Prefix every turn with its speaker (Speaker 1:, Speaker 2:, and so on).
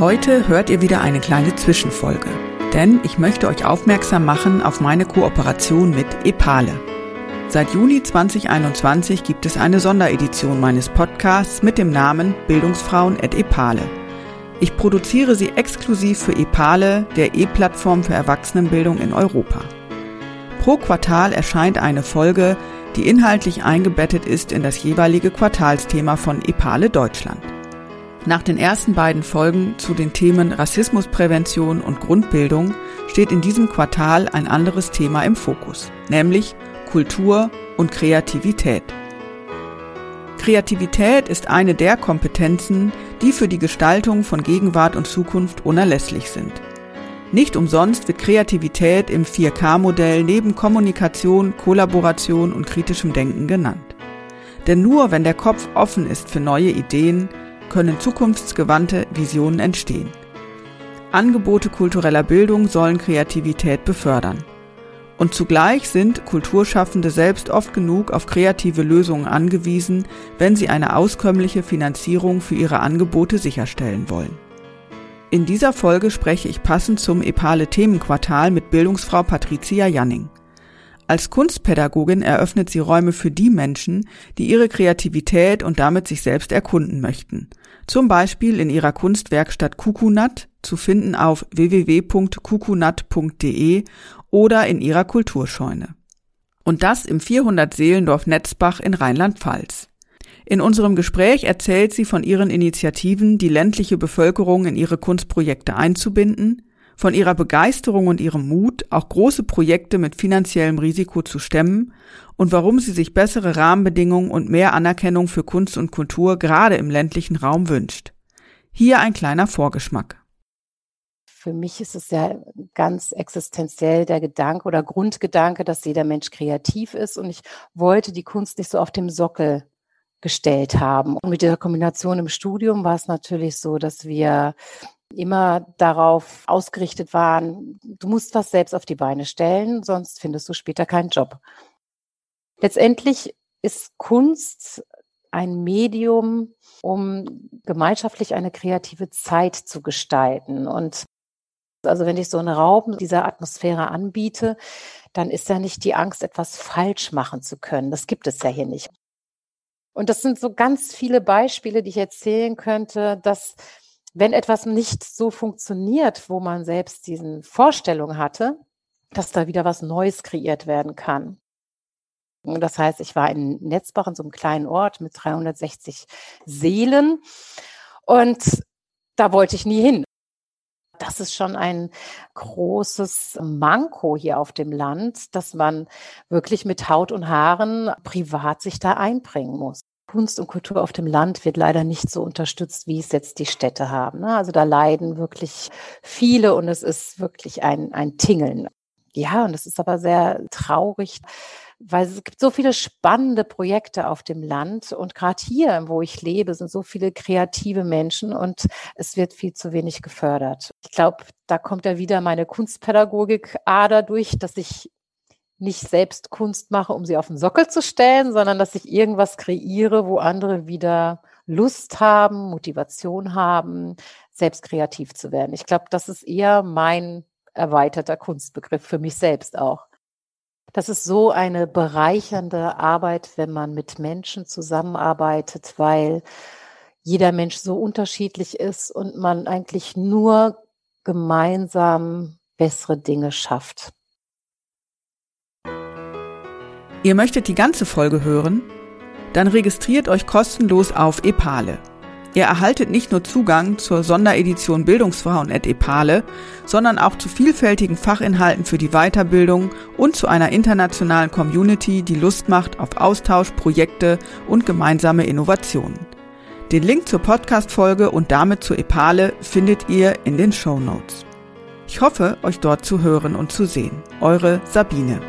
Speaker 1: Heute hört ihr wieder eine kleine Zwischenfolge, denn ich möchte euch aufmerksam machen auf meine Kooperation mit Epale. Seit Juni 2021 gibt es eine Sonderedition meines Podcasts mit dem Namen Bildungsfrauen et Epale. Ich produziere sie exklusiv für Epale, der E-Plattform für Erwachsenenbildung in Europa. Pro Quartal erscheint eine Folge, die inhaltlich eingebettet ist in das jeweilige Quartalsthema von Epale Deutschland. Nach den ersten beiden Folgen zu den Themen Rassismusprävention und Grundbildung steht in diesem Quartal ein anderes Thema im Fokus, nämlich Kultur und Kreativität. Kreativität ist eine der Kompetenzen, die für die Gestaltung von Gegenwart und Zukunft unerlässlich sind. Nicht umsonst wird Kreativität im 4K-Modell neben Kommunikation, Kollaboration und kritischem Denken genannt. Denn nur wenn der Kopf offen ist für neue Ideen, können zukunftsgewandte Visionen entstehen. Angebote kultureller Bildung sollen Kreativität befördern. Und zugleich sind Kulturschaffende selbst oft genug auf kreative Lösungen angewiesen, wenn sie eine auskömmliche Finanzierung für ihre Angebote sicherstellen wollen. In dieser Folge spreche ich passend zum Epale Themenquartal mit Bildungsfrau Patricia Janning. Als Kunstpädagogin eröffnet sie Räume für die Menschen, die ihre Kreativität und damit sich selbst erkunden möchten. Zum Beispiel in ihrer Kunstwerkstatt Kukunat, zu finden auf www.kukunat.de oder in ihrer Kulturscheune. Und das im 400 Seelendorf Netzbach in Rheinland-Pfalz. In unserem Gespräch erzählt sie von ihren Initiativen, die ländliche Bevölkerung in ihre Kunstprojekte einzubinden, von ihrer Begeisterung und ihrem Mut, auch große Projekte mit finanziellem Risiko zu stemmen und warum sie sich bessere Rahmenbedingungen und mehr Anerkennung für Kunst und Kultur gerade im ländlichen Raum wünscht. Hier ein kleiner Vorgeschmack.
Speaker 2: Für mich ist es ja ganz existenziell der Gedanke oder Grundgedanke, dass jeder Mensch kreativ ist und ich wollte die Kunst nicht so auf dem Sockel gestellt haben. Und mit der Kombination im Studium war es natürlich so, dass wir immer darauf ausgerichtet waren, du musst was selbst auf die Beine stellen, sonst findest du später keinen Job. Letztendlich ist Kunst ein Medium, um gemeinschaftlich eine kreative Zeit zu gestalten. Und also wenn ich so einen Raum dieser Atmosphäre anbiete, dann ist ja nicht die Angst, etwas falsch machen zu können. Das gibt es ja hier nicht. Und das sind so ganz viele Beispiele, die ich erzählen könnte, dass wenn etwas nicht so funktioniert, wo man selbst diesen Vorstellung hatte, dass da wieder was Neues kreiert werden kann. Das heißt, ich war in Netzbach in so einem kleinen Ort mit 360 Seelen und da wollte ich nie hin. Das ist schon ein großes Manko hier auf dem Land, dass man wirklich mit Haut und Haaren privat sich da einbringen muss. Kunst und Kultur auf dem Land wird leider nicht so unterstützt, wie es jetzt die Städte haben. Ne? Also da leiden wirklich viele und es ist wirklich ein, ein Tingeln. Ja, und es ist aber sehr traurig, weil es gibt so viele spannende Projekte auf dem Land und gerade hier, wo ich lebe, sind so viele kreative Menschen und es wird viel zu wenig gefördert. Ich glaube, da kommt ja wieder meine Kunstpädagogik-Ader durch, dass ich nicht selbst Kunst mache, um sie auf den Sockel zu stellen, sondern dass ich irgendwas kreiere, wo andere wieder Lust haben, Motivation haben, selbst kreativ zu werden. Ich glaube, das ist eher mein erweiterter Kunstbegriff für mich selbst auch. Das ist so eine bereichernde Arbeit, wenn man mit Menschen zusammenarbeitet, weil jeder Mensch so unterschiedlich ist und man eigentlich nur gemeinsam bessere Dinge schafft.
Speaker 1: Ihr möchtet die ganze Folge hören? Dann registriert euch kostenlos auf Epale. Ihr erhaltet nicht nur Zugang zur Sonderedition Bildungsfrauen at Epale, sondern auch zu vielfältigen Fachinhalten für die Weiterbildung und zu einer internationalen Community, die Lust macht auf Austausch, Projekte und gemeinsame Innovationen. Den Link zur Podcast-Folge und damit zu Epale findet ihr in den Show Notes. Ich hoffe, euch dort zu hören und zu sehen. Eure Sabine.